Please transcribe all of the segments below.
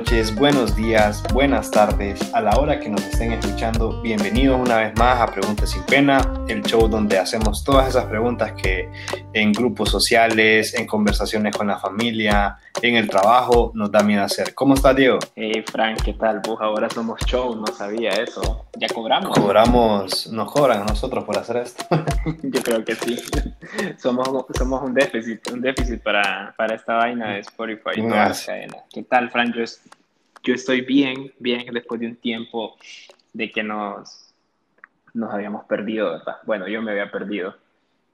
noches, buenos días, buenas tardes, a la hora que nos estén escuchando. Bienvenidos una vez más a Preguntas sin Pena, el show donde hacemos todas esas preguntas que en grupos sociales, en conversaciones con la familia, en el trabajo nos da miedo hacer. ¿Cómo estás, Diego? Hey, Frank, ¿qué tal? Pues ahora somos show, no sabía eso. ¿Ya cobramos? Cobramos, nos cobran a nosotros por hacer esto. Yo creo que sí. somos, somos un déficit, un déficit para, para esta vaina de Spotify y todas las cadenas. ¿Qué tal, Frank? Yo, yo estoy bien, bien después de un tiempo de que nos, nos habíamos perdido, ¿verdad? Bueno, yo me había perdido,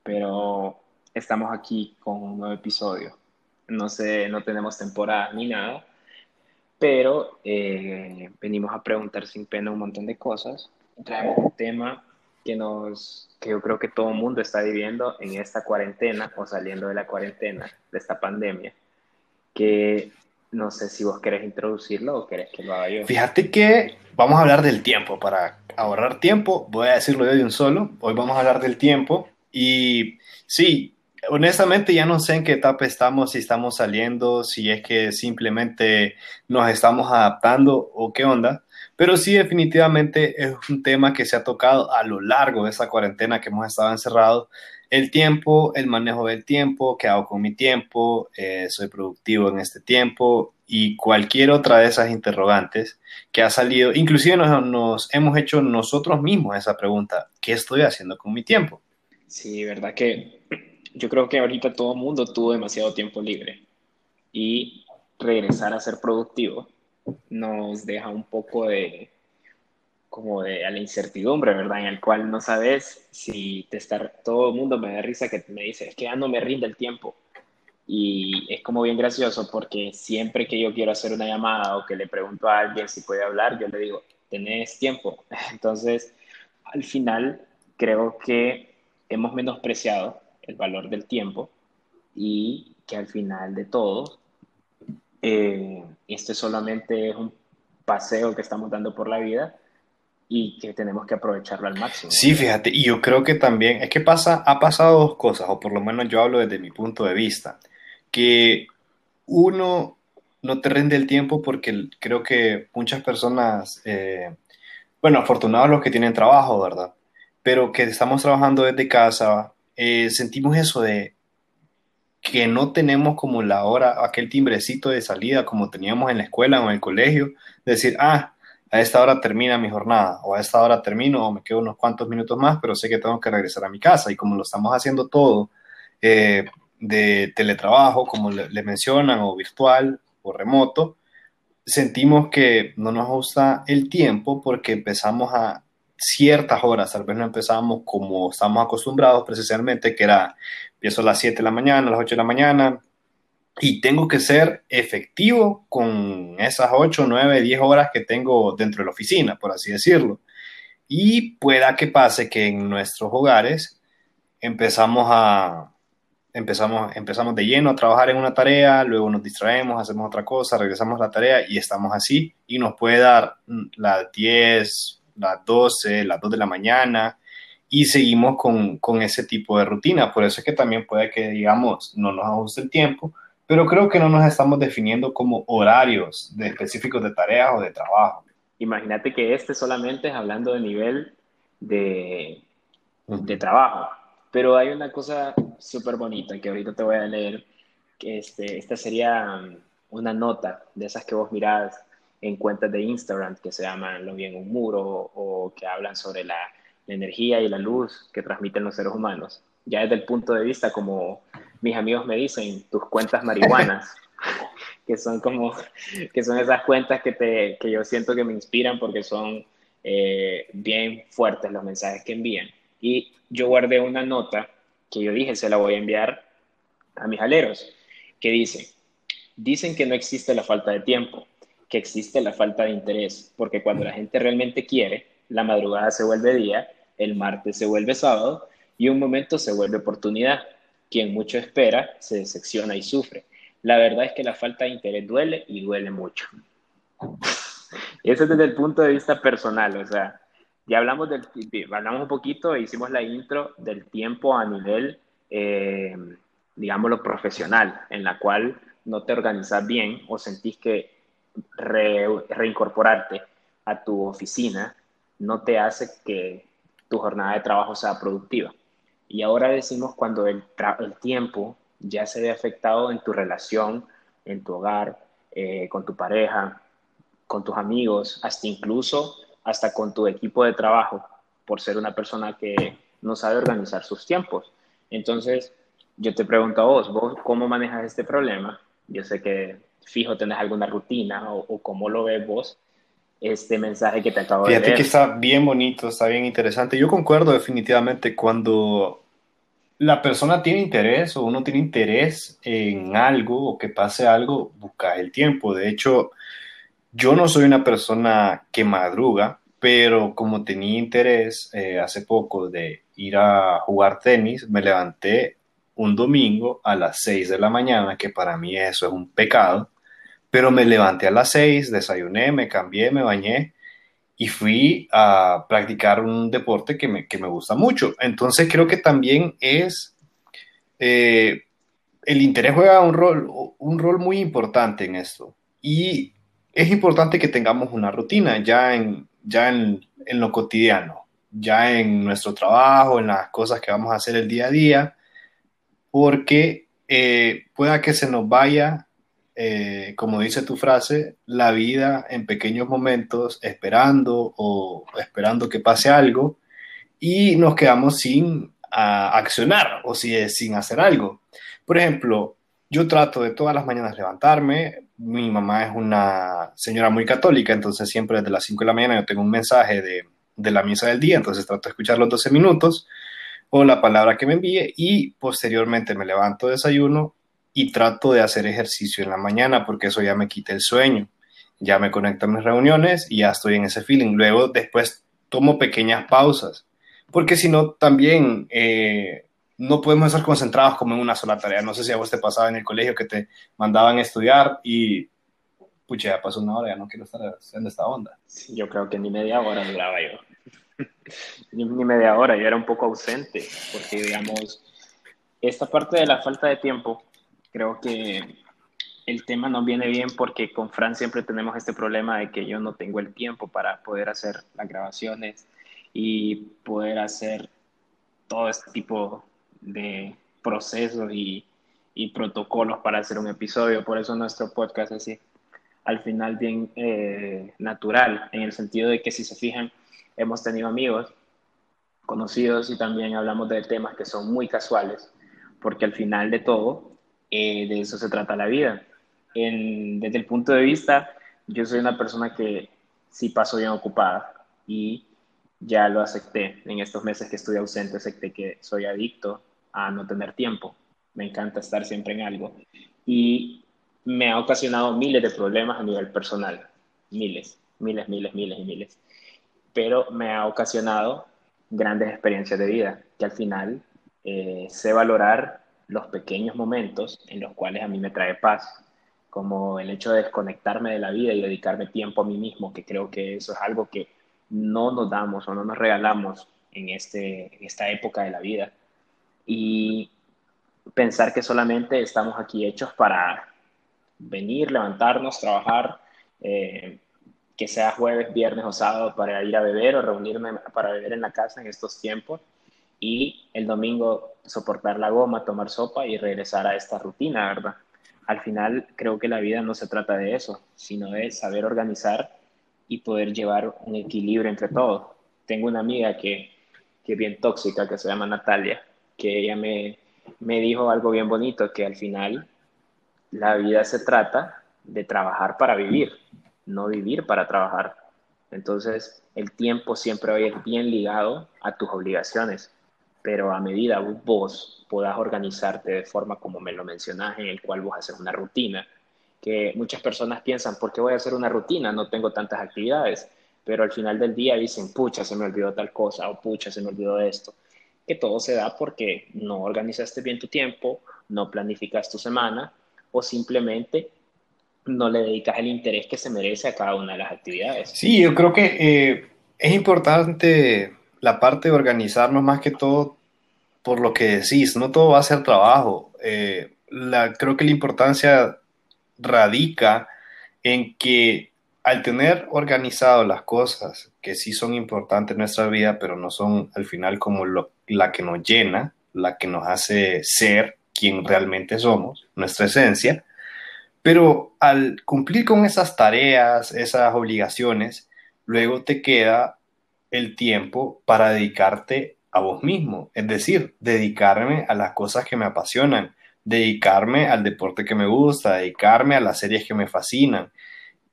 pero estamos aquí con un nuevo episodio. No sé, no tenemos temporada ni nada, pero eh, venimos a preguntar sin pena un montón de cosas. Traemos un tema que nos que yo creo que todo el mundo está viviendo en esta cuarentena o saliendo de la cuarentena de esta pandemia que no sé si vos querés introducirlo o querés que lo haga yo. Fíjate que vamos a hablar del tiempo. Para ahorrar tiempo, voy a decirlo yo de un solo. Hoy vamos a hablar del tiempo. Y sí, honestamente ya no sé en qué etapa estamos, si estamos saliendo, si es que simplemente nos estamos adaptando o qué onda. Pero sí, definitivamente es un tema que se ha tocado a lo largo de esa cuarentena que hemos estado encerrados el tiempo, el manejo del tiempo, qué hago con mi tiempo, eh, soy productivo en este tiempo y cualquier otra de esas interrogantes que ha salido, inclusive nos, hemos hecho nosotros mismos esa pregunta, ¿qué estoy haciendo con mi tiempo? Sí, verdad que yo creo que ahorita todo el mundo tuvo demasiado tiempo libre y regresar a ser productivo nos deja un poco de, como de a la incertidumbre, ¿verdad? En el cual no sabes si te está, todo el mundo me da risa que me dice, es que ya no me rinde el tiempo. Y es como bien gracioso porque siempre que yo quiero hacer una llamada o que le pregunto a alguien si puede hablar, yo le digo, tenés tiempo. Entonces, al final, creo que hemos menospreciado el valor del tiempo y que al final de todo, eh, este solamente es un paseo que estamos dando por la vida y que tenemos que aprovecharlo al máximo. Sí, fíjate, y yo creo que también, es que pasa, ha pasado dos cosas, o por lo menos yo hablo desde mi punto de vista, que uno no te rinde el tiempo porque creo que muchas personas, eh, bueno, afortunados los que tienen trabajo, ¿verdad? Pero que estamos trabajando desde casa, eh, sentimos eso de que no tenemos como la hora, aquel timbrecito de salida como teníamos en la escuela o en el colegio, decir, ah, a esta hora termina mi jornada o a esta hora termino o me quedo unos cuantos minutos más, pero sé que tengo que regresar a mi casa. Y como lo estamos haciendo todo eh, de teletrabajo, como le, mencionan, o virtual o remoto, sentimos que no nos gusta el tiempo porque empezamos a ciertas horas, tal vez no empezamos como estamos acostumbrados precisamente, que era, empiezo a las 7 de la mañana, a las 8 de la mañana, y tengo que ser efectivo con esas 8, 9, 10 horas que tengo dentro de la oficina, por así decirlo. Y pueda que pase que en nuestros hogares empezamos a empezamos empezamos de lleno a trabajar en una tarea, luego nos distraemos, hacemos otra cosa, regresamos a la tarea y estamos así y nos puede dar las 10, las 12, las 2 de la mañana y seguimos con, con ese tipo de rutina. Por eso es que también puede que, digamos, no nos ajuste el tiempo, pero creo que no nos estamos definiendo como horarios de específicos de tareas o de trabajo. Imagínate que este solamente es hablando de nivel de, de trabajo, pero hay una cosa súper bonita que ahorita te voy a leer, que este, esta sería um, una nota de esas que vos mirás en cuentas de Instagram que se llaman Lo vi en un muro o que hablan sobre la, la energía y la luz que transmiten los seres humanos. Ya desde el punto de vista como mis amigos me dicen, tus cuentas marihuanas, que son como, que son esas cuentas que, te, que yo siento que me inspiran porque son eh, bien fuertes los mensajes que envían. Y yo guardé una nota que yo dije, se la voy a enviar a mis aleros, que dice, dicen que no existe la falta de tiempo, que existe la falta de interés, porque cuando la gente realmente quiere, la madrugada se vuelve día, el martes se vuelve sábado y un momento se vuelve oportunidad. Quien mucho espera se decepciona y sufre. La verdad es que la falta de interés duele y duele mucho. Eso es desde el punto de vista personal, o sea, ya hablamos del hablamos un poquito, e hicimos la intro del tiempo a nivel, eh, digámoslo, profesional, en la cual no te organizas bien o sentís que reincorporarte a tu oficina no te hace que tu jornada de trabajo sea productiva. Y ahora decimos cuando el, tiempo ya se ve afectado en tu relación, en tu hogar, eh, con tu pareja, con tus amigos, hasta incluso hasta con tu equipo de trabajo, por ser una persona que no sabe organizar sus tiempos. Entonces, yo te pregunto a vos, ¿vos cómo manejas este problema? Yo sé que fijo tenés alguna rutina o, cómo lo ves vos este mensaje que te acabo de leer. Fíjate que está bien bonito, está bien interesante. Yo concuerdo definitivamente cuando la persona tiene interés o uno tiene interés en algo o que pase algo, busca el tiempo. De hecho, yo no soy una persona que madruga, pero como tenía interés eh, hace poco de ir a jugar tenis, me levanté un domingo a las 6 de la mañana, que para mí eso es un pecado, pero me levanté a las 6, desayuné, me cambié, me bañé y fui a practicar un deporte que me, gusta mucho. Entonces creo que también es, eh, el interés juega un rol, un rol muy importante en esto. Y es importante que tengamos una rutina ya en, ya en, lo cotidiano, ya en nuestro trabajo, en las cosas que vamos a hacer el día a día, porque eh, pueda que se nos vaya eh, como dice tu frase, la vida en pequeños momentos esperando o esperando que pase algo y nos quedamos sin accionar o si, sin hacer algo. Por ejemplo, yo trato de todas las mañanas levantarme. Mi mamá es una señora muy católica, entonces siempre desde las 5 de la mañana yo tengo un mensaje de, de la misa del día, entonces trato de escuchar los 12 minutos o la palabra que me envíe y posteriormente me levanto, desayuno y trato de hacer ejercicio en la mañana porque eso ya me quita el sueño. Ya me conecto a mis reuniones y ya estoy en ese feeling. Luego después tomo pequeñas pausas porque si no también eh, no podemos estar concentrados como en una sola tarea. No sé si a vos te pasaba en el colegio que te mandaban a estudiar y pucha, ya pasó una hora, ya no quiero estar haciendo esta onda. yo creo que ni media hora duraba yo. ni, ni media hora, yo era un poco ausente porque digamos, esta parte de la falta de tiempo creo que el tema nos viene bien porque con Fran siempre tenemos este problema de que yo no tengo el tiempo para poder hacer las grabaciones y poder hacer todo este tipo de procesos y, y protocolos para hacer un episodio. Por eso nuestro podcast es así, al final bien eh, natural, en el sentido de que si se fijan, hemos tenido amigos conocidos y también hablamos de temas que son muy casuales, porque al final de todo eh, de eso se trata la vida. desde el punto de vista, yo soy una persona que sí paso bien ocupada y ya lo acepté. En estos meses que estuve ausente, acepté que soy adicto a no tener tiempo. Me encanta estar siempre en algo. Y me ha ocasionado miles de problemas a nivel personal. Miles, miles, miles, miles y miles. Pero me ha ocasionado grandes experiencias de vida que al final eh, sé valorar los pequeños momentos en los cuales a mí me trae paz, como el hecho de desconectarme de la vida y dedicarme tiempo a mí mismo, que creo que eso es algo que no nos damos o no nos regalamos en, este, esta época de la vida. Y pensar que solamente estamos aquí hechos para venir, levantarnos, trabajar, eh, que sea jueves, viernes o sábado para ir a beber o reunirme para beber en la casa en estos tiempos y el domingo soportar la goma, tomar sopa y regresar a esta rutina, ¿verdad? Al final creo que la vida no se trata de eso, sino de saber organizar y poder llevar un equilibrio entre todo. Tengo una amiga que, que es bien tóxica, que se llama Natalia, que ella me, me dijo algo bien bonito, que al final la vida se trata de trabajar para vivir, no vivir para trabajar. Entonces, el tiempo siempre va a ir bien ligado a tus obligaciones pero a medida vos puedas organizarte de forma como me lo mencionás, en el cual vos haces una rutina, que muchas personas piensan, ¿por qué voy a hacer una rutina? No tengo tantas actividades, pero al final del día dicen, pucha, se me olvidó tal cosa, o pucha, se me olvidó esto. Que todo se da porque no organizaste bien tu tiempo, no planificas tu semana, o simplemente no le dedicas el interés que se merece a cada una de las actividades. Sí, yo creo que eh, es importante la parte de organizarnos más que todo por lo que decís, no todo va a ser trabajo. Eh, creo que la importancia radica en que al tener organizado las cosas que sí son importantes en nuestra vida, pero no son al final como la que nos llena, la que nos hace ser quien realmente somos, nuestra esencia, pero al cumplir con esas tareas, esas obligaciones, luego te queda el tiempo para dedicarte a vos mismo, es decir, dedicarme a las cosas que me apasionan, dedicarme al deporte que me gusta, dedicarme a las series que me fascinan,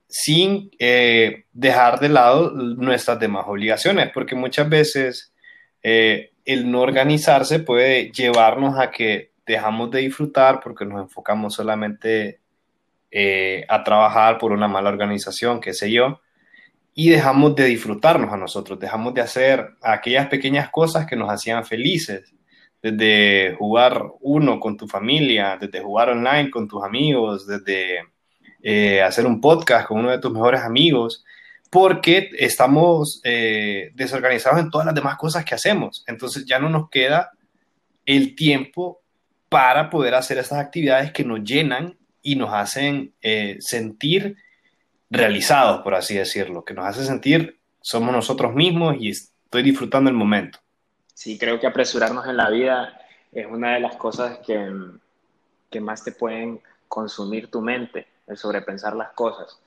sin eh, dejar de lado nuestras demás obligaciones, porque muchas veces eh, el no organizarse puede llevarnos a que dejamos de disfrutar porque nos enfocamos solamente eh, a trabajar por una mala organización, qué sé yo, y dejamos de disfrutarnos a nosotros, dejamos de hacer aquellas pequeñas cosas que nos hacían felices, desde jugar uno con tu familia, desde jugar online con tus amigos, desde eh, hacer un podcast con uno de tus mejores amigos, porque estamos eh, desorganizados en todas las demás cosas que hacemos. Entonces ya no nos queda el tiempo para poder hacer esas actividades que nos llenan y nos hacen eh, sentir realizados, por así decirlo, que nos hace sentir somos nosotros mismos y estoy disfrutando el momento. Sí, creo que apresurarnos en la vida es una de las cosas que, que más te pueden consumir tu mente, el sobrepensar las cosas.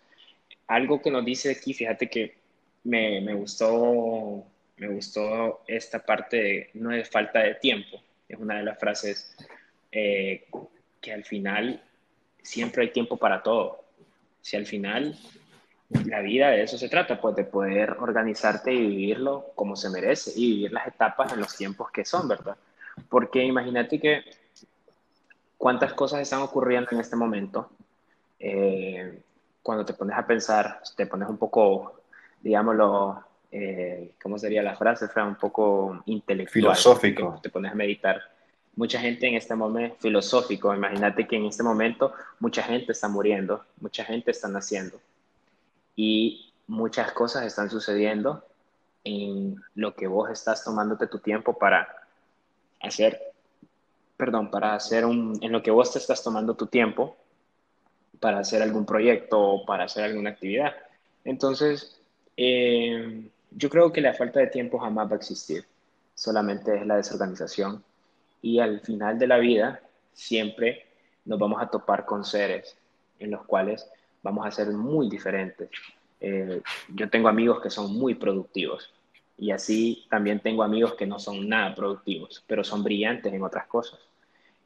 Algo que nos dice aquí, fíjate que me, me gustó, me gustó esta parte de no es falta de tiempo, es una de las frases eh, que al final siempre hay tiempo para todo. Si al final la vida de eso se trata, pues de poder organizarte y vivirlo como se merece y vivir las etapas en los tiempos que son, ¿verdad? Porque imagínate que cuántas cosas están ocurriendo en este momento. Eh, cuando te pones a pensar, te pones un poco, digámoslo, eh, ¿cómo sería la frase? Fue un poco intelectual. Filosófico. Te pones a meditar mucha gente en este momento filosófico, imagínate que en este momento mucha gente está muriendo, mucha gente está naciendo y muchas cosas están sucediendo en lo que vos estás tomándote tu tiempo para hacer, perdón, para hacer un, en lo que vos te estás tomando tu tiempo para hacer algún proyecto o para hacer alguna actividad. Entonces, eh, yo creo que la falta de tiempo jamás va a existir, solamente es la desorganización y al final de la vida siempre nos vamos a topar con seres en los cuales vamos a ser muy diferentes. Eh, yo tengo amigos que son muy productivos y así también tengo amigos que no son nada productivos, pero son brillantes en otras cosas.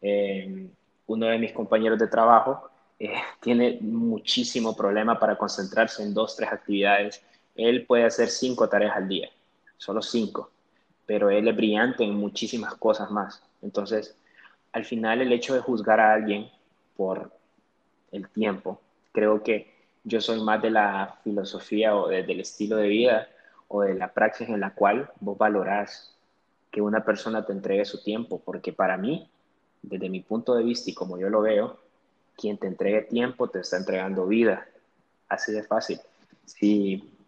Eh, uno de mis compañeros de trabajo eh, tiene muchísimo problema para concentrarse en dos, tres actividades. Él puede hacer cinco tareas al día, solo cinco, pero él es brillante en muchísimas cosas más. Entonces, al final el hecho de juzgar a alguien por el tiempo, creo que yo soy más de la filosofía o del estilo de vida o de la praxis en la cual vos valorás que una persona te entregue su tiempo, porque para mí, desde mi punto de vista y como yo lo veo, quien te entregue tiempo te está entregando vida. Así de fácil. Si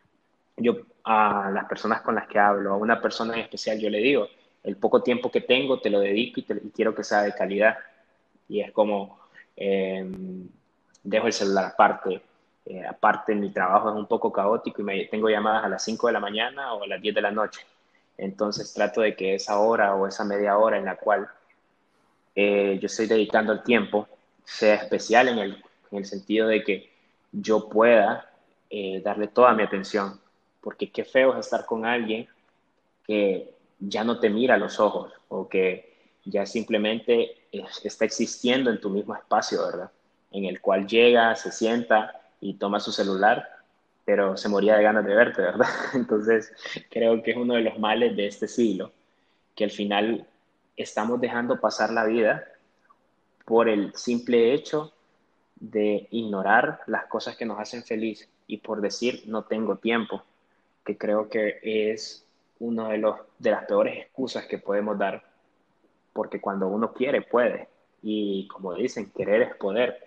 yo a las personas con las que hablo, a una persona en especial, yo le digo, el poco tiempo que tengo te lo dedico y, quiero que sea de calidad. Y es como, em, dejo el celular aparte, eh, aparte mi trabajo es un poco caótico y me, tengo llamadas a las 5 de la mañana o a las 10 de la noche. Entonces trato de que esa hora o esa media hora en la cual eh, yo estoy dedicando el tiempo sea especial en el, en el sentido de que yo pueda eh, darle toda mi atención. Porque qué feo es estar con alguien que ya no te mira a los ojos o que ya simplemente está existiendo en tu mismo espacio, ¿verdad? En el cual llega, se sienta y toma su celular, pero se moría de ganas de verte, ¿verdad? Entonces, creo que es uno de los males de este siglo, que al final estamos dejando pasar la vida por el simple hecho de ignorar las cosas que nos hacen feliz y por decir no tengo tiempo, que creo que es uno de, los, de las peores excusas que podemos dar, porque cuando uno quiere, puede. Y como dicen, querer es poder.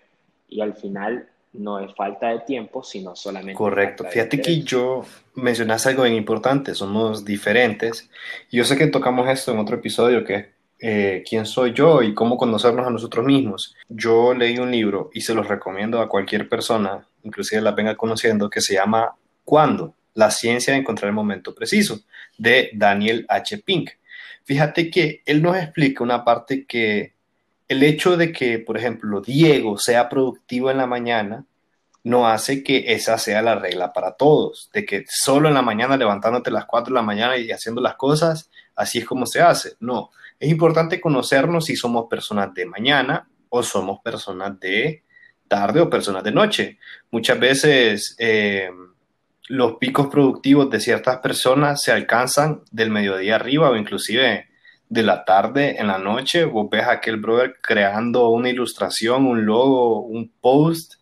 Y al final no es falta de tiempo, sino solamente... Correcto. Fíjate que yo mencionaste algo bien importante, somos diferentes. Yo sé que tocamos esto en otro episodio, que es eh, quién soy yo y cómo conocernos a nosotros mismos. Yo leí un libro y se los recomiendo a cualquier persona, inclusive la venga conociendo, que se llama ¿Cuándo? La ciencia de encontrar el momento preciso, de Daniel H. Pink. Fíjate que él nos explica una parte que el hecho de que, por ejemplo, Diego sea productivo en la mañana no hace que esa sea la regla para todos, de que solo en la mañana levantándote a las 4 de la mañana y haciendo las cosas, así es como se hace. No, es importante conocernos si somos personas de mañana o somos personas de tarde o personas de noche. Muchas veces eh, los picos productivos de ciertas personas se alcanzan del mediodía arriba o inclusive de la tarde en la noche. Vos ves a aquel brother creando una ilustración, un logo, un post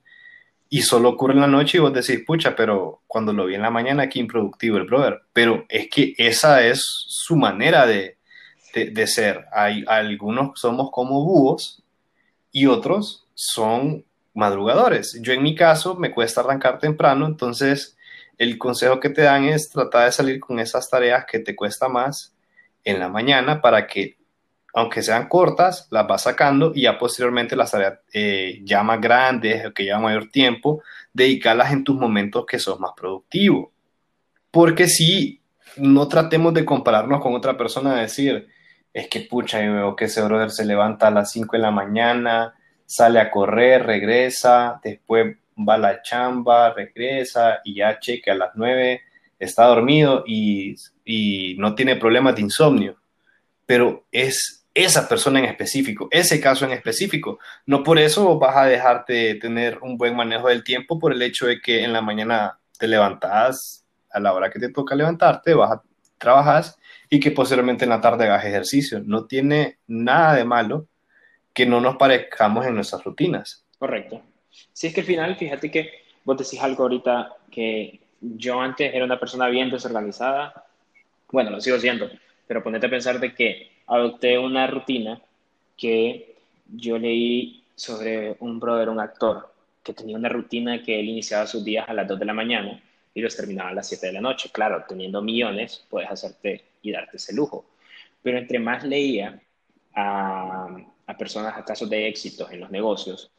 y solo ocurre en la noche y vos decís, pucha, pero cuando lo vi en la mañana, qué improductivo el brother. Pero es que esa es su manera de, de, ser. Hay algunos somos como búhos y otros son madrugadores. Yo en mi caso me cuesta arrancar temprano, entonces el consejo que te dan es tratar de salir con esas tareas que te cuesta más en la mañana para que aunque sean cortas, las vas sacando y ya posteriormente las tareas eh, ya más grandes o que llevan mayor tiempo, dedicarlas en tus momentos que sos más productivo. Porque si no tratemos de compararnos con otra persona, decir, es que pucha, yo veo que ese brother se levanta a las 5 de la mañana, sale a correr, regresa, después va a la chamba, regresa y ya cheque a las 9, está dormido y, y no tiene problemas de insomnio. Pero es esa persona en específico, ese caso en específico. No por eso vas a dejarte de tener un buen manejo del tiempo por el hecho de que en la mañana te levantas a la hora que te toca levantarte, vas a trabajar y que posteriormente en la tarde hagas ejercicio. No tiene nada de malo que no nos parezcamos en nuestras rutinas. Correcto. Si es que al final, fíjate que vos decís algo ahorita que yo antes era una persona bien desorganizada, bueno, lo sigo siendo, pero ponete a pensar de que adopté una rutina que yo leí sobre un brother, un actor, que tenía una rutina que él iniciaba sus días a las 2 de la mañana y los terminaba a las 7 de la noche. Claro, teniendo millones, puedes hacerte y darte ese lujo. Pero entre más leía a, a personas a casos de éxitos en los negocios,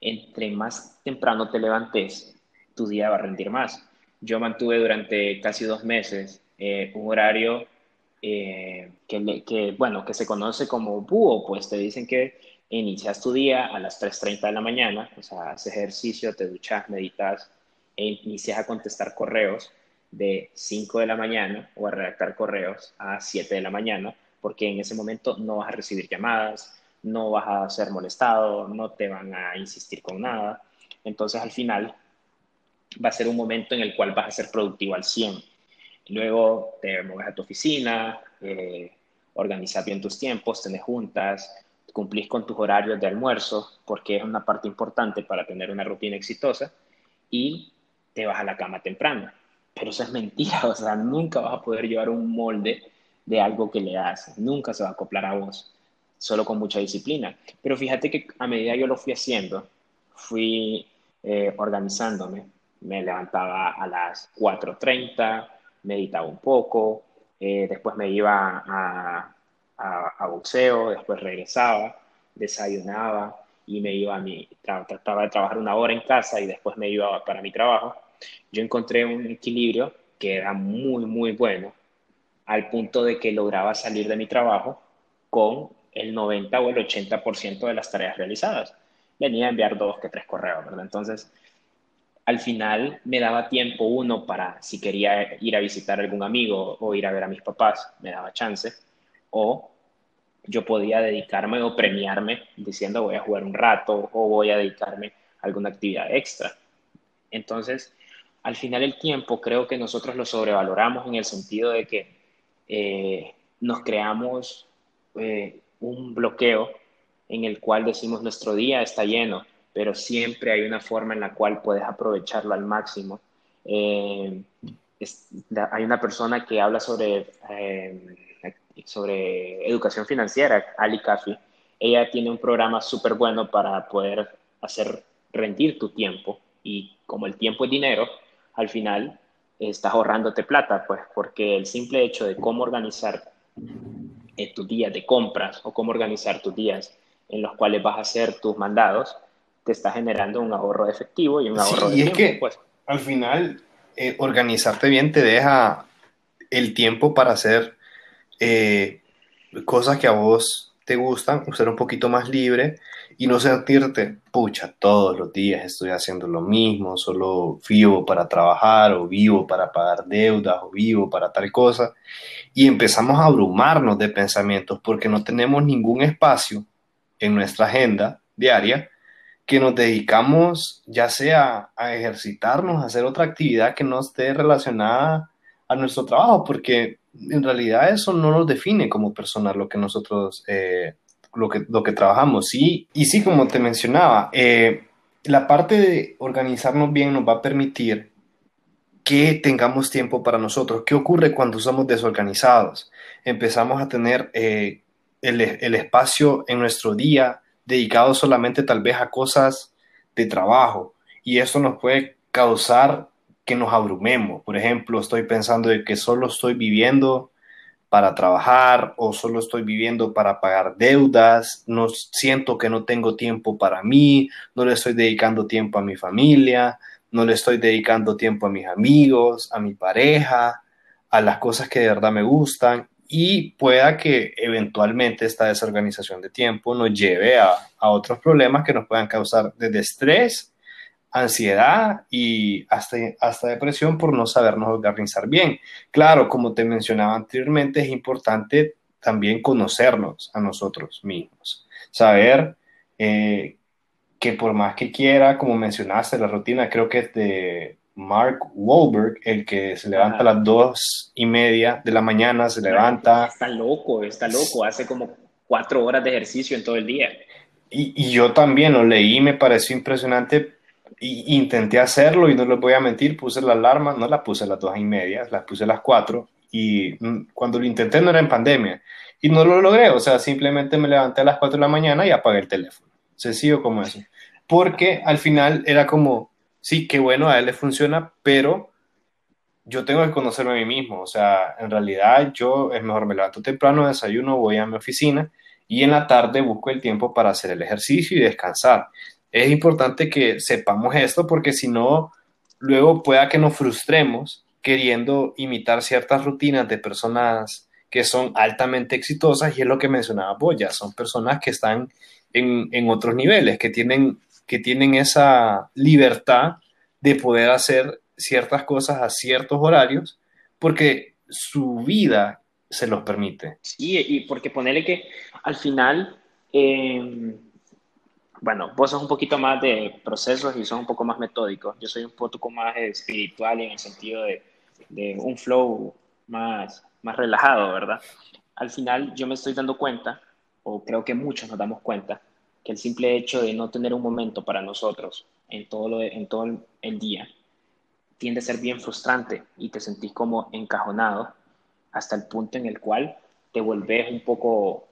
entre más temprano te levantes, tu día va a rendir más. Yo mantuve durante casi dos meses eh, un horario eh, que, bueno, que se conoce como búho, pues te dicen que inicias tu día a las 3.30 de la mañana, o sea, haces ejercicio, te duchas, meditas e inicias a contestar correos de 5 de la mañana o a redactar correos a 7 de la mañana, porque en ese momento no vas a recibir llamadas, no vas a ser molestado, no te van a insistir con nada. Entonces al final va a ser un momento en el cual vas a ser productivo al 100 Luego te mueves a tu oficina, eh, organizas bien tus tiempos, tenés juntas, cumplís con tus horarios de almuerzo, porque es una parte importante para tener una rutina exitosa, y te vas a la cama temprano. Pero eso es mentira, o sea, nunca vas a poder llevar un molde de algo que le das, nunca se va a acoplar a vos, solo con mucha disciplina. Pero fíjate que a medida yo lo fui haciendo, fui eh, organizándome, me levantaba a las 4.30, meditaba un poco, eh, después me iba a, a, boxeo, después regresaba, desayunaba y me iba a mi, trataba de trabajar una hora en casa y después me iba para mi trabajo. Yo encontré un equilibrio que era muy, muy bueno, al punto de que lograba salir de mi trabajo con el 90 o el 80% de las tareas realizadas. Venía a enviar dos que tres correos, ¿verdad? Entonces, al final me daba tiempo uno para si quería ir a visitar a algún amigo o ir a ver a mis papás, me daba chance, o yo podía dedicarme o premiarme diciendo voy a jugar un rato o voy a dedicarme a alguna actividad extra. Entonces, al final el tiempo creo que nosotros lo sobrevaloramos en el sentido de que eh, nos creamos eh, un bloqueo en el cual decimos nuestro día está lleno, pero siempre hay una forma en la cual puedes aprovecharlo al máximo. Eh, hay una persona que habla sobre, eh, sobre educación financiera, Ali Kafi. Ella tiene un programa súper bueno para poder hacer rendir tu tiempo y como el tiempo es dinero, al final estás ahorrándote plata, pues porque el simple hecho de cómo organizar eh, tus días de compras o cómo organizar tus días en los cuales vas a hacer tus mandados, te está generando un ahorro de efectivo y un ahorro de y es que pues. al final eh, organizarte bien te deja el tiempo para hacer eh, cosas que a vos te gustan, ser un poquito más libre y no sentirte, pucha, todos los días estoy haciendo lo mismo, solo vivo para trabajar o vivo para pagar deudas o vivo para tal cosa. Y empezamos a abrumarnos de pensamientos porque no tenemos ningún espacio en nuestra agenda diaria que nos dedicamos ya sea a ejercitarnos, a hacer otra actividad que no esté relacionada a nuestro trabajo, porque en realidad eso no nos define como personas lo que nosotros, eh, lo, que, lo que trabajamos. Sí, y sí, como te mencionaba, eh, la parte de organizarnos bien nos va a permitir que tengamos tiempo para nosotros. ¿Qué ocurre cuando somos desorganizados? Empezamos a tener eh, el, el, espacio en nuestro día dedicado solamente tal vez a cosas de trabajo y eso nos puede causar que nos abrumemos. Por ejemplo, estoy pensando de que solo estoy viviendo para trabajar o solo estoy viviendo para pagar deudas, no siento que no tengo tiempo para mí, no le estoy dedicando tiempo a mi familia, no le estoy dedicando tiempo a mis amigos, a mi pareja, a las cosas que de verdad me gustan y pueda que eventualmente esta desorganización de tiempo nos lleve a, otros problemas que nos puedan causar desde estrés, ansiedad y hasta, hasta depresión por no sabernos organizar bien. Claro, como te mencionaba anteriormente, es importante también conocernos a nosotros mismos, saber eh, que por más que quiera, como mencionaste, la rutina creo que es de Mark Wahlberg, el que se levanta a las dos y media de la mañana, se levanta. Está loco, está loco, hace como cuatro horas de ejercicio en todo el día. Y, y yo también lo leí me pareció impresionante. Y, intenté hacerlo y no les voy a mentir, puse la alarma, no la puse a las dos y media, la puse a las cuatro. Y mm, cuando lo intenté no era en pandemia. Y no lo logré, o sea, simplemente me levanté a las cuatro de la mañana y apagué el teléfono. Sencillo como eso. Porque al final era como, sí, qué bueno, a él le funciona, pero yo tengo que conocerme a mí mismo. O sea, en realidad yo es mejor me levanto temprano, desayuno, voy a mi oficina y en la tarde busco el tiempo para hacer el ejercicio y descansar. Es importante que sepamos esto porque si no, luego pueda que nos frustremos queriendo imitar ciertas rutinas de personas que son altamente exitosas y es lo que mencionaba Boya, son personas que están en, en otros niveles, que tienen que tienen esa libertad de poder hacer ciertas cosas a ciertos horarios porque su vida se los permite. Sí, y porque ponerle que al final, em, bueno, vos sos un poquito más de procesos y sos un poco más metódico. Yo soy un poco más espiritual en el sentido de, de un flow más, más relajado, ¿verdad? Al final yo me estoy dando cuenta, o creo que muchos nos damos cuenta, que el simple hecho de no tener un momento para nosotros en todo, lo en todo el, día tiende a ser bien frustrante y te sentís como encajonado hasta el punto en el cual te volvés un poco,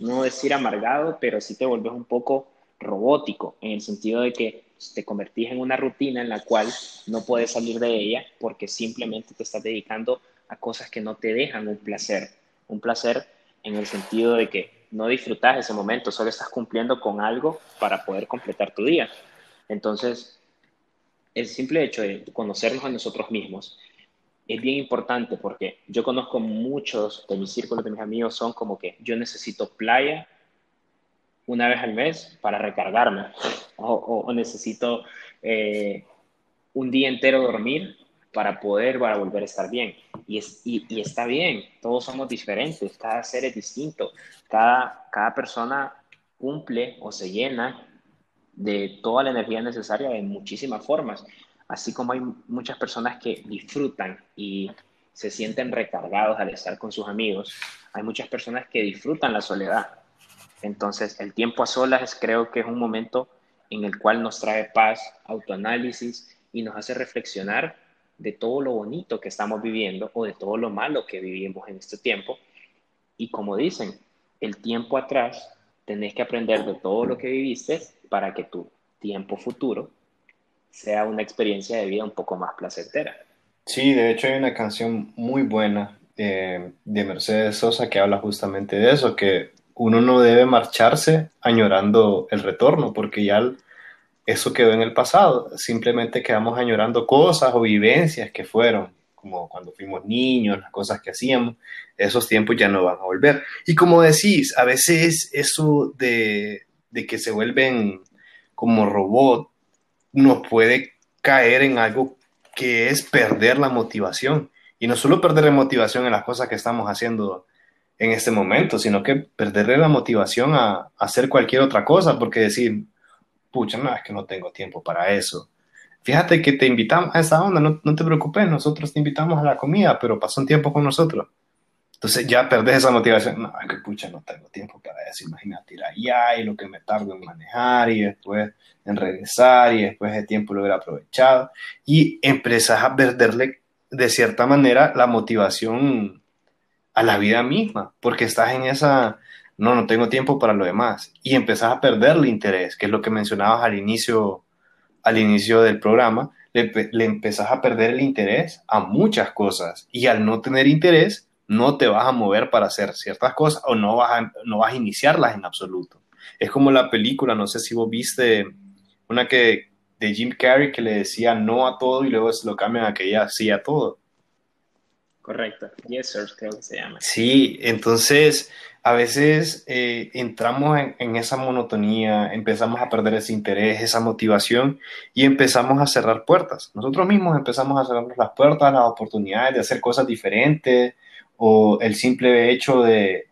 no decir amargado, pero sí te volvés un poco robótico, en el sentido de que te convertís en una rutina en la cual no puedes salir de ella porque simplemente te estás dedicando a cosas que no te dejan un placer. Un placer en el sentido de que no disfrutas ese momento, solo estás cumpliendo con algo para poder completar tu día. Entonces, el simple hecho de conocernos a nosotros mismos es bien importante porque yo conozco muchos de mis círculos de mis amigos son como que yo necesito playa una vez al mes para recargarme o, necesito eh, un día entero dormir para poder para volver a estar bien. Y, es, y, está bien, todos somos diferentes, cada ser es distinto, cada, cada persona cumple o se llena de toda la energía necesaria en muchísimas formas, así como hay muchas personas que disfrutan y se sienten recargados al estar con sus amigos, hay muchas personas que disfrutan la soledad. Entonces, el tiempo a solas creo que es un momento en el cual nos trae paz, autoanálisis y nos hace reflexionar de todo lo bonito que estamos viviendo o de todo lo malo que vivimos en este tiempo. Y como dicen, el tiempo atrás tenés que aprender de todo lo que viviste para que tu tiempo futuro sea una experiencia de vida un poco más placentera. Sí, de hecho hay una canción muy buena eh, de Mercedes Sosa que habla justamente de eso, que uno no debe marcharse añorando el retorno, porque ya eso quedó en el pasado, simplemente quedamos añorando cosas o vivencias que fueron, como cuando fuimos niños, las cosas que hacíamos, esos tiempos ya no van a volver. Y como decís, a veces eso de, de que se vuelven como robot nos puede caer en algo que es perder la motivación. Y no solo perder la motivación en las cosas que estamos haciendo en este momento, sino que perderle la motivación a, hacer cualquier otra cosa, porque decir, pucha, no, es que no tengo tiempo para eso. Fíjate que te invitamos a esa onda, no, no te preocupes, nosotros te invitamos a la comida, pero pasó un tiempo con nosotros. Entonces ya perdés esa motivación. No, que pucha, no tengo tiempo para eso. Imagínate ir allá y lo que me tardo en manejar y después en regresar y después de tiempo lo hubiera aprovechado. Y empezás a perderle de cierta manera la motivación a la vida misma, porque estás en esa, no, no tengo tiempo para lo demás. Y empezás a perderle interés, que es lo que mencionabas al inicio, al inicio del programa. Le, le empezás a perder el interés a muchas cosas. Y al no tener interés, no te vas a mover para hacer ciertas cosas o no vas a, no vas a iniciarlas en absoluto. Es como la película, no sé si vos viste una que de Jim Carrey que le decía no a todo y luego se lo cambian a que ya sí a todo. Correcto, yes sir, creo que se llama. Sí, entonces a veces eh, entramos en, en, esa monotonía, empezamos a perder ese interés, esa motivación y empezamos a cerrar puertas. Nosotros mismos empezamos a cerrar las puertas, las oportunidades de hacer cosas diferentes, o el simple hecho de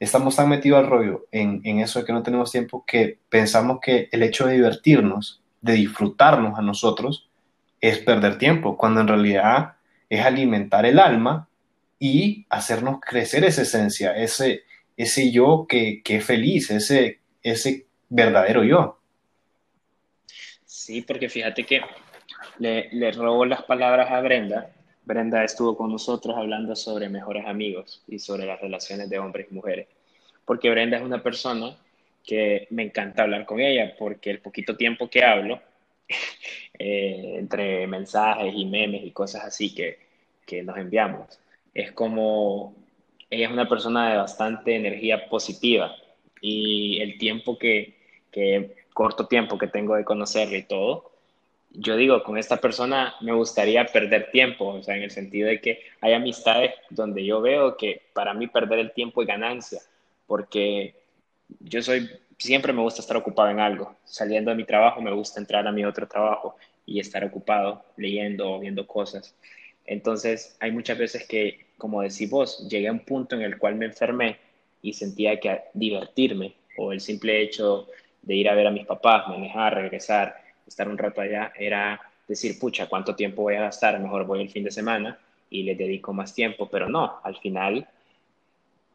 estamos tan metidos al rollo en, en, eso de que no tenemos tiempo que pensamos que el hecho de divertirnos, de disfrutarnos a nosotros, es perder tiempo, cuando en realidad es alimentar el alma y hacernos crecer esa esencia, ese, ese yo que, que es feliz, ese, ese verdadero yo. Sí, porque fíjate que le, le robo las palabras a Brenda Brenda estuvo con nosotros hablando sobre mejores amigos y sobre las relaciones de hombres y mujeres. Porque Brenda es una persona que me encanta hablar con ella, porque el poquito tiempo que hablo, eh, entre mensajes y memes y cosas así que, que nos enviamos, es como ella es una persona de bastante energía positiva y el tiempo que, que corto tiempo que tengo de conocerla y todo, yo digo, con esta persona me gustaría perder tiempo, o sea, en el sentido de que hay amistades donde yo veo que para mí perder el tiempo es ganancia, porque yo soy, siempre me gusta estar ocupado en algo. Saliendo de mi trabajo me gusta entrar a mi otro trabajo y estar ocupado leyendo o viendo cosas. Entonces, hay muchas veces que, como decís vos, llegué a un punto en el cual me enfermé y sentía que divertirme o el simple hecho de ir a ver a mis papás, manejar, regresar, estar un rato allá era decir, pucha, ¿cuánto tiempo voy a gastar? Mejor voy el fin de semana y le dedico más tiempo, pero no, al final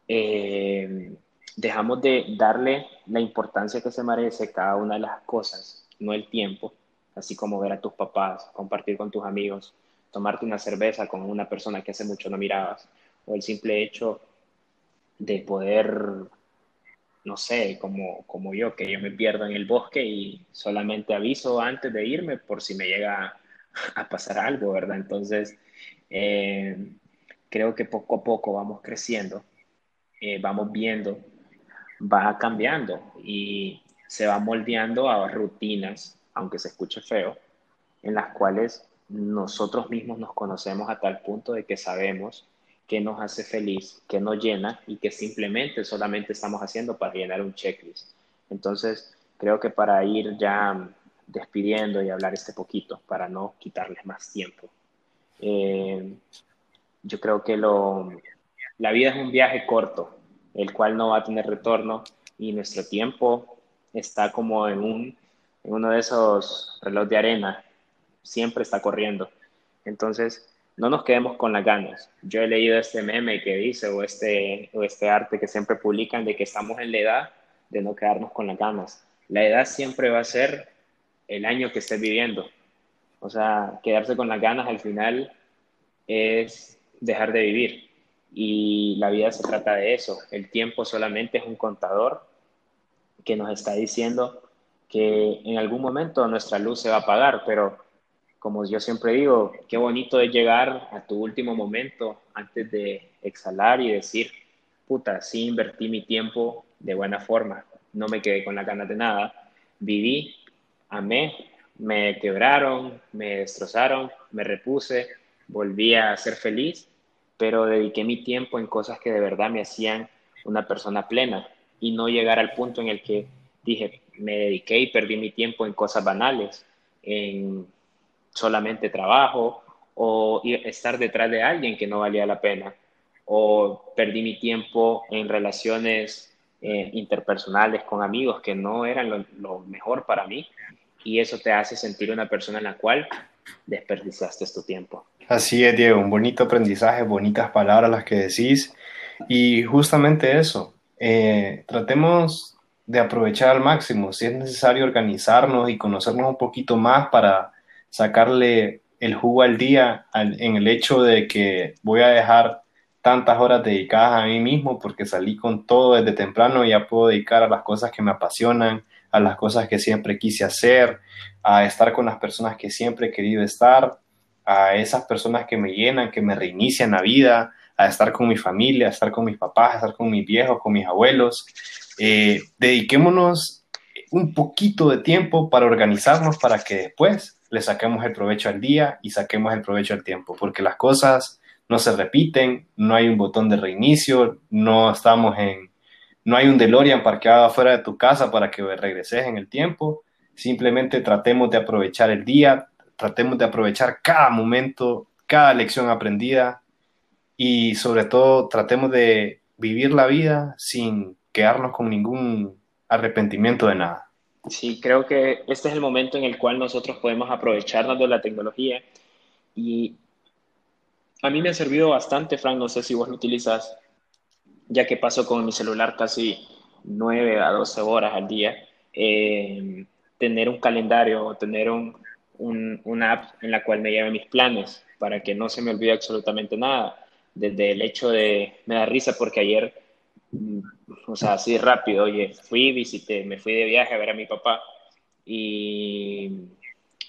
eh, dejamos de darle la importancia que se merece cada una de las cosas, no el tiempo, así como ver a tus papás, compartir con tus amigos, tomarte una cerveza con una persona que hace mucho no mirabas, o el simple hecho de poder no sé, como, como yo, que yo me pierdo en el bosque y solamente aviso antes de irme por si me llega a pasar algo, ¿verdad? Entonces, eh, creo que poco a poco vamos creciendo, eh, vamos viendo, va cambiando y se va moldeando a rutinas, aunque se escuche feo, en las cuales nosotros mismos nos conocemos a tal punto de que sabemos que nos hace feliz, que nos llena y que simplemente solamente estamos haciendo para llenar un checklist. Entonces, creo que para ir ya despidiendo y hablar este poquito, para no quitarles más tiempo, eh, yo creo que lo, la vida es un viaje corto, el cual no va a tener retorno y nuestro tiempo está como en, un, en uno de esos relojes de arena, siempre está corriendo. Entonces, no nos quedemos con las ganas. Yo he leído este meme que dice, o este, o este arte que siempre publican, de que estamos en la edad de no quedarnos con las ganas. La edad siempre va a ser el año que estés viviendo. O sea, quedarse con las ganas al final es dejar de vivir. Y la vida se trata de eso. El tiempo solamente es un contador que nos está diciendo que en algún momento nuestra luz se va a apagar, pero como yo siempre digo, qué bonito es llegar a tu último momento antes de, exhalar y decir, puta, sí invertí mi tiempo de buena forma, no me quedé con la ganas de nada, viví, amé, me quebraron, me destrozaron, me repuse, volví a ser feliz, pero dediqué mi tiempo en cosas que de verdad me hacían una persona plena y no llegar al punto en el que dije, me dediqué y perdí mi tiempo en cosas banales, en solamente trabajo o estar detrás de alguien que no valía la pena, o perdí mi tiempo en relaciones eh, interpersonales con amigos que no eran lo, mejor para mí, y eso te hace sentir una persona en la cual desperdiciaste tu tiempo. Así es, Diego, un bonito aprendizaje, bonitas palabras las que decís, y justamente eso, eh, tratemos de aprovechar al máximo, si es necesario organizarnos y conocernos un poquito más para sacarle el jugo al día en el hecho de que voy a dejar tantas horas dedicadas a mí mismo porque salí con todo desde temprano y ya puedo dedicar a las cosas que me apasionan, a las cosas que siempre quise hacer, a estar con las personas que siempre he querido estar, a esas personas que me llenan, que me reinician la vida, a estar con mi familia, a estar con mis papás, a estar con mis viejos, con mis abuelos, eh, dediquémonos un poquito de tiempo para organizarnos para que después le saquemos el provecho al día y saquemos el provecho al tiempo, porque las cosas no se repiten, no hay un botón de reinicio, no estamos en, no hay un DeLorean parqueado afuera de tu casa para que regreses en el tiempo, simplemente tratemos de aprovechar el día, tratemos de aprovechar cada momento, cada lección aprendida y sobre todo tratemos de vivir la vida sin quedarnos con ningún arrepentimiento de nada. Sí, creo que este es el momento en el cual nosotros podemos aprovecharnos de la tecnología y a mí me ha servido bastante, Frank, no sé si vos lo utilizas, ya que paso con mi celular casi 9 a 12 horas al día, eh, tener un calendario o tener un, un, una app en la cual me lleve mis planes para que no se me olvide absolutamente nada. Desde el hecho de, me da risa porque ayer o sea, así rápido, oye, fui, visité, me fui de viaje a ver a mi papá y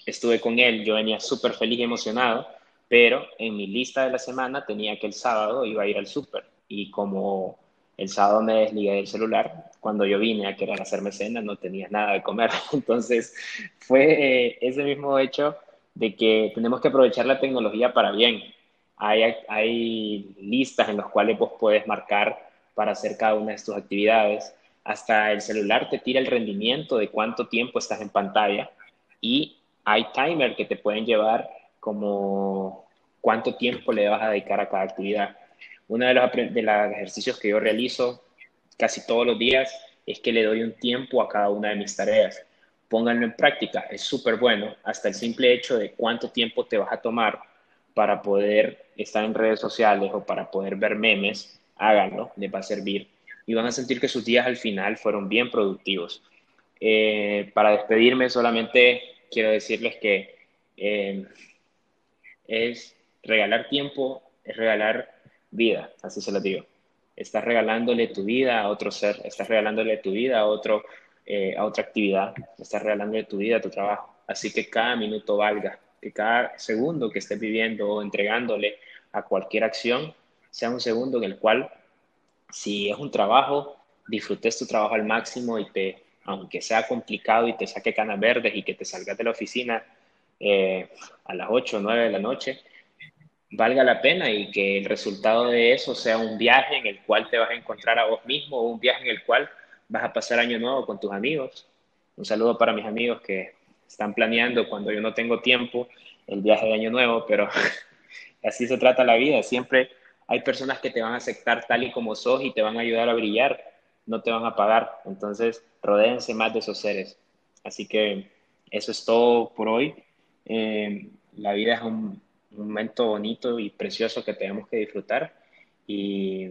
estuve con él, yo venía súper feliz y emocionado, pero en mi lista de la semana tenía que el sábado iba a ir al súper. Y como el sábado me desligué del celular, cuando yo vine a querer hacerme cena no tenía nada de comer, entonces fue eh, ese mismo hecho de que tenemos que aprovechar la tecnología para bien. Hay, hay listas en las cuales vos puedes marcar para hacer cada una de tus actividades. Hasta el celular te tira el rendimiento de cuánto tiempo estás en pantalla y hay timer que te pueden llevar como cuánto tiempo le vas a dedicar a cada actividad. Uno de los, de los ejercicios que yo realizo casi todos los días es que le doy un tiempo a cada una de mis tareas. Pónganlo en práctica, es súper bueno, hasta el simple hecho de cuánto tiempo te vas a tomar para poder estar en redes sociales o para poder ver memes háganlo, les va a servir y van a sentir que sus días al final fueron bien productivos. Eh, para despedirme solamente quiero decirles que eh, es regalar tiempo, es regalar vida, así se lo digo. Estás regalándole tu vida a otro ser, estás regalándole tu vida a, otro, eh, a otra actividad, estás regalándole tu vida a tu trabajo. Así que cada minuto valga, que cada segundo que estés viviendo o entregándole a cualquier acción sea un segundo en el cual, si es un trabajo, disfrutes tu trabajo al máximo y te, aunque sea complicado y te saque canas verdes y que te salgas de la oficina eh, a las 8 o 9 de la noche, valga la pena y que el resultado de eso sea un viaje en el cual te vas a encontrar a vos mismo o un viaje en el cual vas a pasar año nuevo con tus amigos. Un saludo para mis amigos que están planeando cuando yo no tengo tiempo el viaje de año nuevo, pero así se trata la vida, siempre hay personas que te van a aceptar tal y como sos y te van a ayudar a brillar, no te van a pagar. Entonces, rodéense más de esos seres. Así que eso es todo por hoy. Eh, la vida es un, momento bonito y precioso que tenemos que disfrutar. Y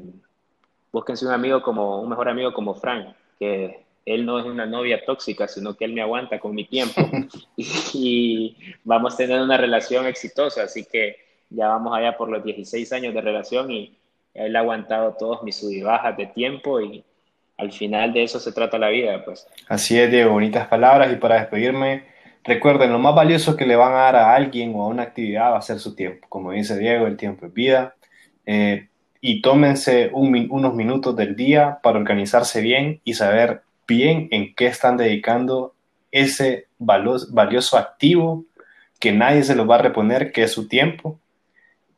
búsquense un amigo como, un mejor amigo como Frank, que él no es una novia tóxica, sino que él me aguanta con mi tiempo. y vamos a tener una relación exitosa. Así que ya vamos allá por los 16 años de relación y él ha aguantado todos mis sub y bajas de tiempo y al final de eso se trata la vida, pues. Así es, Diego, bonitas palabras y para despedirme, recuerden, lo más valioso que le van a dar a alguien o a una actividad va a ser su tiempo. Como dice Diego, el tiempo es vida. Eh, y tómense unos minutos del día para organizarse bien y saber bien en qué están dedicando ese valioso activo que nadie se lo va a reponer, que es su tiempo.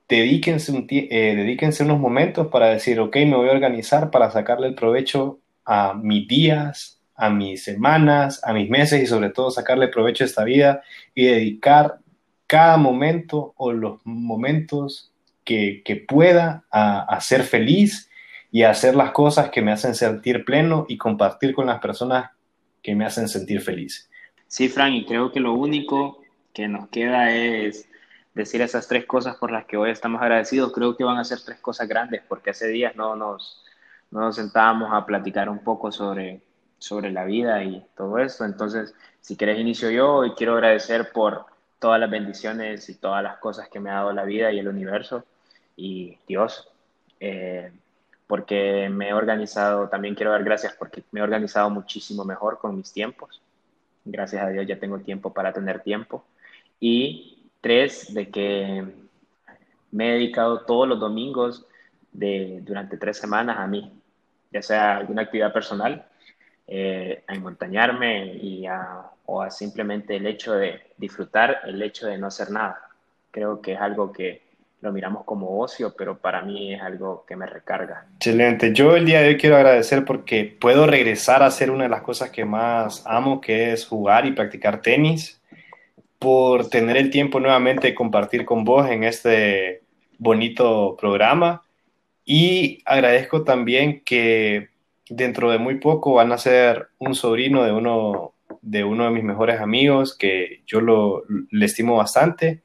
Dedíquense, eh, dedíquense unos momentos para decir, ok, me voy a organizar para sacarle el provecho a mis días, a mis semanas, a mis meses y sobre todo sacarle provecho a esta vida y dedicar cada momento o los momentos que, pueda a, ser feliz y a hacer las cosas que me hacen sentir pleno y compartir con las personas que me hacen sentir feliz. Sí, Frank, y creo que lo único que nos queda es decir esas tres cosas por las que hoy estamos agradecidos. Creo que van a ser tres cosas grandes, porque hace días no nos, no nos sentábamos a platicar un poco sobre, sobre la vida y todo esto. Entonces, si querés, inicio yo y quiero agradecer por todas las bendiciones y todas las cosas que me ha dado la vida y el universo y Dios, eh, porque me he organizado, también quiero dar gracias porque me he organizado muchísimo mejor con mis tiempos. Gracias a Dios ya tengo tiempo para tener tiempo. Y tres, de que me he dedicado todos los domingos de, durante tres semanas a mí, ya sea alguna actividad personal, eh, a montañarme y a, o a simplemente el hecho de disfrutar el hecho de no hacer nada. Creo que es algo que lo miramos como ocio, pero para mí es algo que me recarga. Excelente. Yo el día de hoy quiero agradecer porque puedo regresar a hacer una de las cosas que más amo, que es jugar y practicar tenis, por tener el tiempo nuevamente de compartir con vos en este bonito programa. Y agradezco también que dentro de muy poco van a ser un sobrino de uno de, uno de mis mejores amigos, que yo lo, le estimo bastante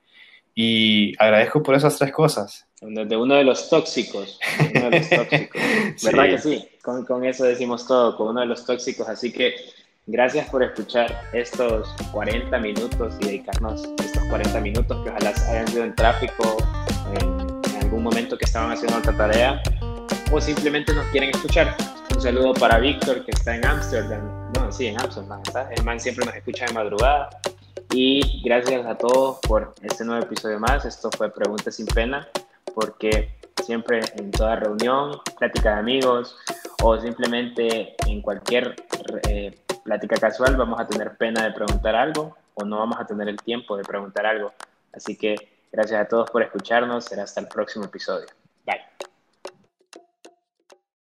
y agradezco por esas tres cosas. De uno de los tóxicos. Uno de los tóxicos. ¿Verdad que sí? Con, con, eso decimos todo, con uno de los tóxicos. Así que gracias por escuchar estos 40 minutos y dedicarnos estos 40 minutos que ojalá hayan sido en tráfico, en, en algún momento que estaban haciendo otra tarea o simplemente nos quieren escuchar. Un saludo para Víctor que está en Ámsterdam. No, sí, en Ámsterdam. El man siempre nos escucha de madrugada. Y gracias a todos por este nuevo episodio más. Esto fue Preguntas sin Pena, porque siempre en toda reunión, plática de amigos o simplemente en cualquier eh, plática casual vamos a tener pena de preguntar algo o no vamos a tener el tiempo de preguntar algo. Así que gracias a todos por escucharnos. Será hasta el próximo episodio. Bye.